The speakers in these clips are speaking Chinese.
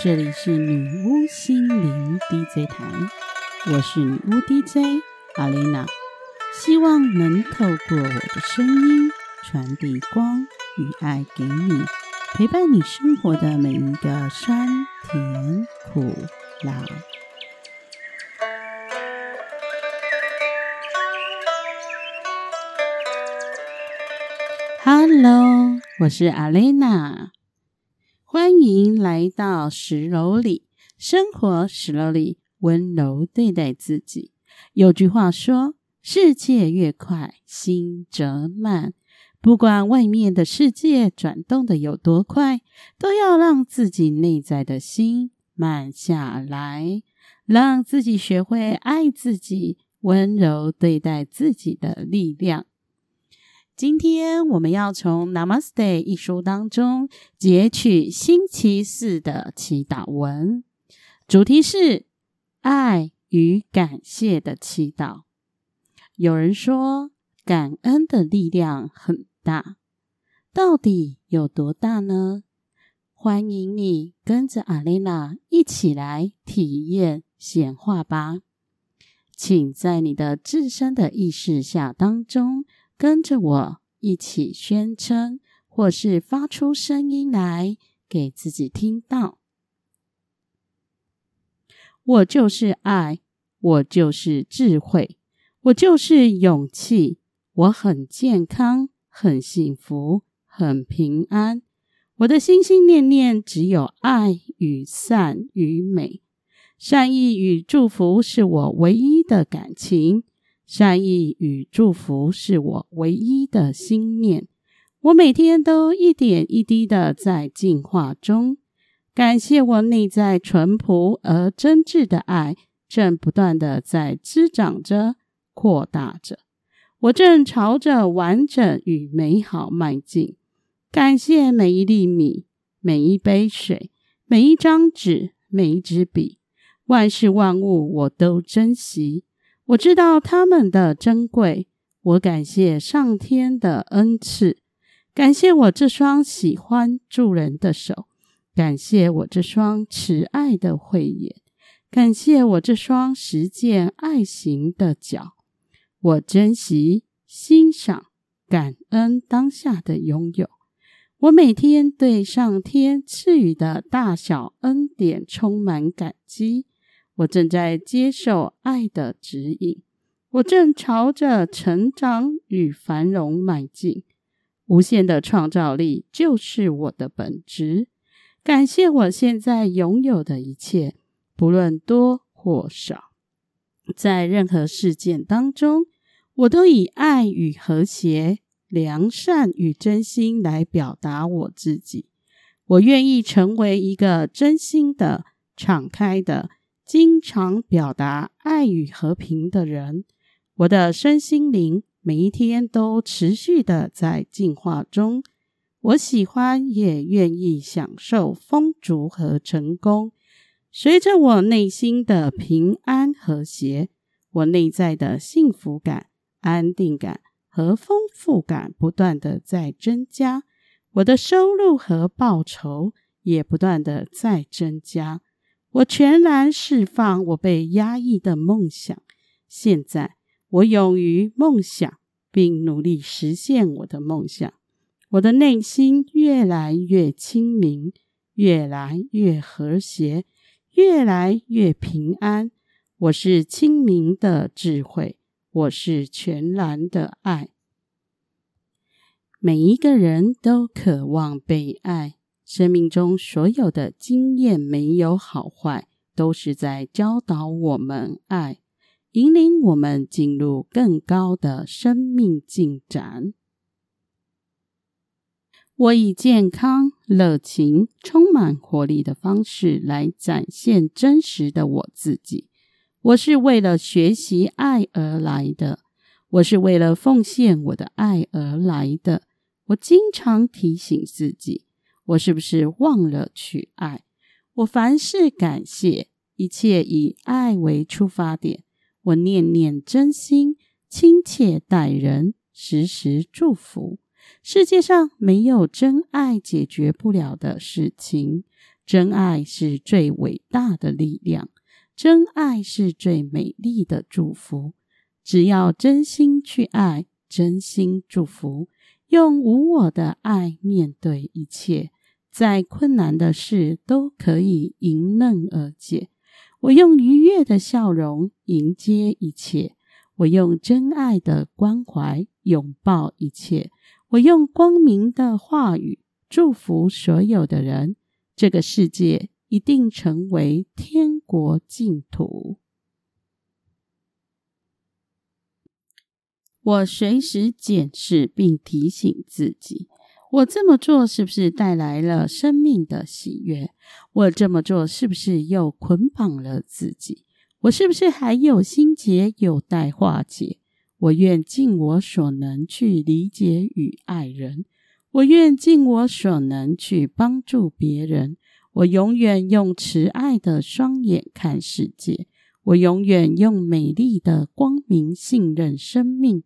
这里是女巫心灵 DJ 台，我是女巫 DJ 阿丽娜，希望能透过我的声音传递光与爱给你，陪伴你生活的每一个酸甜苦辣。Hello，我是阿丽娜。欢迎来到十楼里，生活十楼里，温柔对待自己。有句话说：“世界越快，心则慢。”不管外面的世界转动的有多快，都要让自己内在的心慢下来，让自己学会爱自己，温柔对待自己的力量。今天我们要从《Namaste》一书当中截取星期四的祈祷文，主题是爱与感谢的祈祷。有人说，感恩的力量很大，到底有多大呢？欢迎你跟着阿蕾娜一起来体验显化吧。请在你的自身的意识下当中。跟着我一起宣称，或是发出声音来给自己听到：我就是爱，我就是智慧，我就是勇气，我很健康，很幸福，很平安。我的心心念念只有爱与善与美，善意与祝福是我唯一的感情。善意与祝福是我唯一的心念。我每天都一点一滴的在进化中。感谢我内在淳朴而真挚的爱，正不断的在滋长着、扩大着。我正朝着完整与美好迈进。感谢每一粒米、每一杯水、每一张纸、每一支笔，万事万物我都珍惜。我知道他们的珍贵，我感谢上天的恩赐，感谢我这双喜欢助人的手，感谢我这双慈爱的慧眼，感谢我这双实践爱行的脚。我珍惜、欣赏、感恩当下的拥有。我每天对上天赐予的大小恩典充满感激。我正在接受爱的指引，我正朝着成长与繁荣迈进。无限的创造力就是我的本质。感谢我现在拥有的一切，不论多或少。在任何事件当中，我都以爱与和谐、良善与真心来表达我自己。我愿意成为一个真心的、敞开的。经常表达爱与和平的人，我的身心灵每一天都持续的在进化中。我喜欢也愿意享受丰足和成功。随着我内心的平安和谐，我内在的幸福感、安定感和丰富感不断的在增加。我的收入和报酬也不断的在增加。我全然释放我被压抑的梦想。现在，我勇于梦想，并努力实现我的梦想。我的内心越来越清明，越来越和谐，越来越平安。我是清明的智慧，我是全然的爱。每一个人都渴望被爱。生命中所有的经验没有好坏，都是在教导我们爱，引领我们进入更高的生命进展。我以健康、热情、充满活力的方式来展现真实的我自己。我是为了学习爱而来的，我是为了奉献我的爱而来的。我经常提醒自己。我是不是忘了去爱？我凡事感谢，一切以爱为出发点。我念念真心，亲切待人，时时祝福。世界上没有真爱解决不了的事情，真爱是最伟大的力量，真爱是最美丽的祝福。只要真心去爱，真心祝福，用无我的爱面对一切，再困难的事都可以迎刃而解。我用愉悦的笑容迎接一切，我用真爱的关怀拥抱一切，我用光明的话语祝福所有的人。这个世界一定成为天国净土。我随时检视并提醒自己：我这么做是不是带来了生命的喜悦？我这么做是不是又捆绑了自己？我是不是还有心结有待化解？我愿尽我所能去理解与爱人，我愿尽我所能去帮助别人。我永远用慈爱的双眼看世界，我永远用美丽的光明信任生命。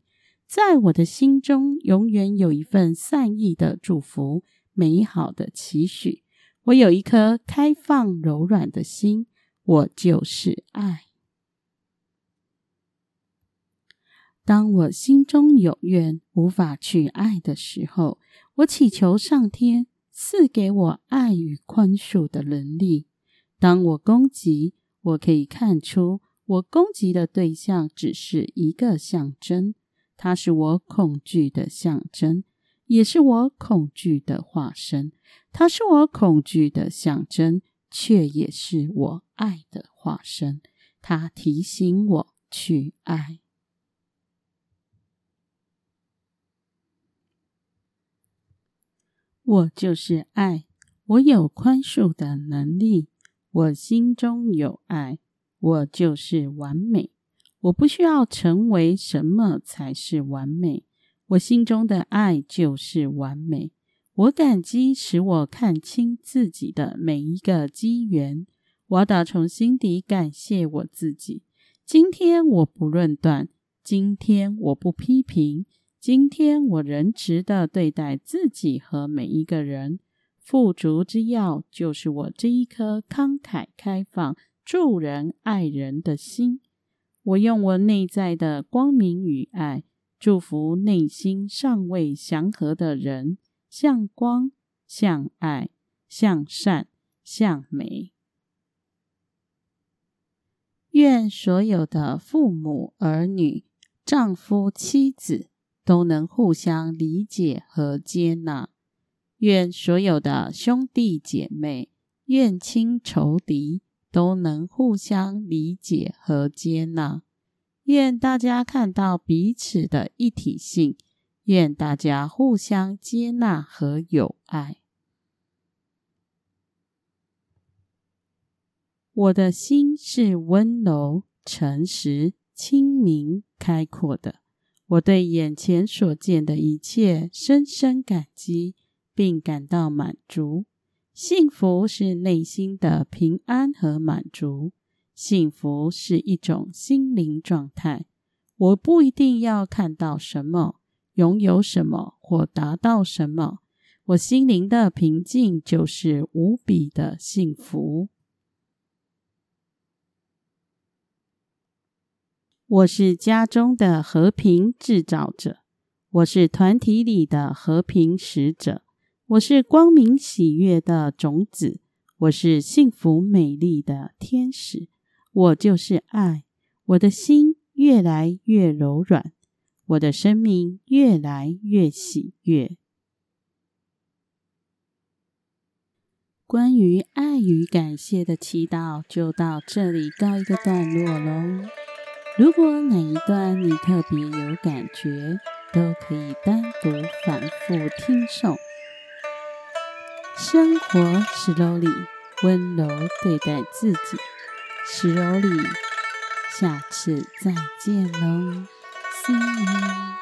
在我的心中，永远有一份善意的祝福，美好的期许。我有一颗开放柔软的心，我就是爱。当我心中有怨，无法去爱的时候，我祈求上天赐给我爱与宽恕的能力。当我攻击，我可以看出，我攻击的对象只是一个象征。它是我恐惧的象征，也是我恐惧的化身。它是我恐惧的象征，却也是我爱的化身。它提醒我去爱。我就是爱，我有宽恕的能力，我心中有爱，我就是完美。我不需要成为什么才是完美，我心中的爱就是完美。我感激使我看清自己的每一个机缘，我要打从心底感谢我自己。今天我不论断，今天我不批评，今天我仁慈的对待自己和每一个人。富足之要就是我这一颗慷慨开放、助人爱人的心。我用我内在的光明与爱，祝福内心尚未祥和的人，向光、向爱、向善、向美。愿所有的父母、儿女、丈夫、妻子都能互相理解和接纳。愿所有的兄弟姐妹、怨亲仇敌。都能互相理解和接纳。愿大家看到彼此的一体性。愿大家互相接纳和友爱。我的心是温柔、诚实、清明、开阔的。我对眼前所见的一切深深感激，并感到满足。幸福是内心的平安和满足，幸福是一种心灵状态。我不一定要看到什么、拥有什么或达到什么，我心灵的平静就是无比的幸福。我是家中的和平制造者，我是团体里的和平使者。我是光明喜悦的种子，我是幸福美丽的天使，我就是爱。我的心越来越柔软，我的生命越来越喜悦。关于爱与感谢的祈祷就到这里告一个段落喽。如果哪一段你特别有感觉，都可以单独反复听诵。生活是柔里，温柔对待自己。是柔里，下次再见喽，See you。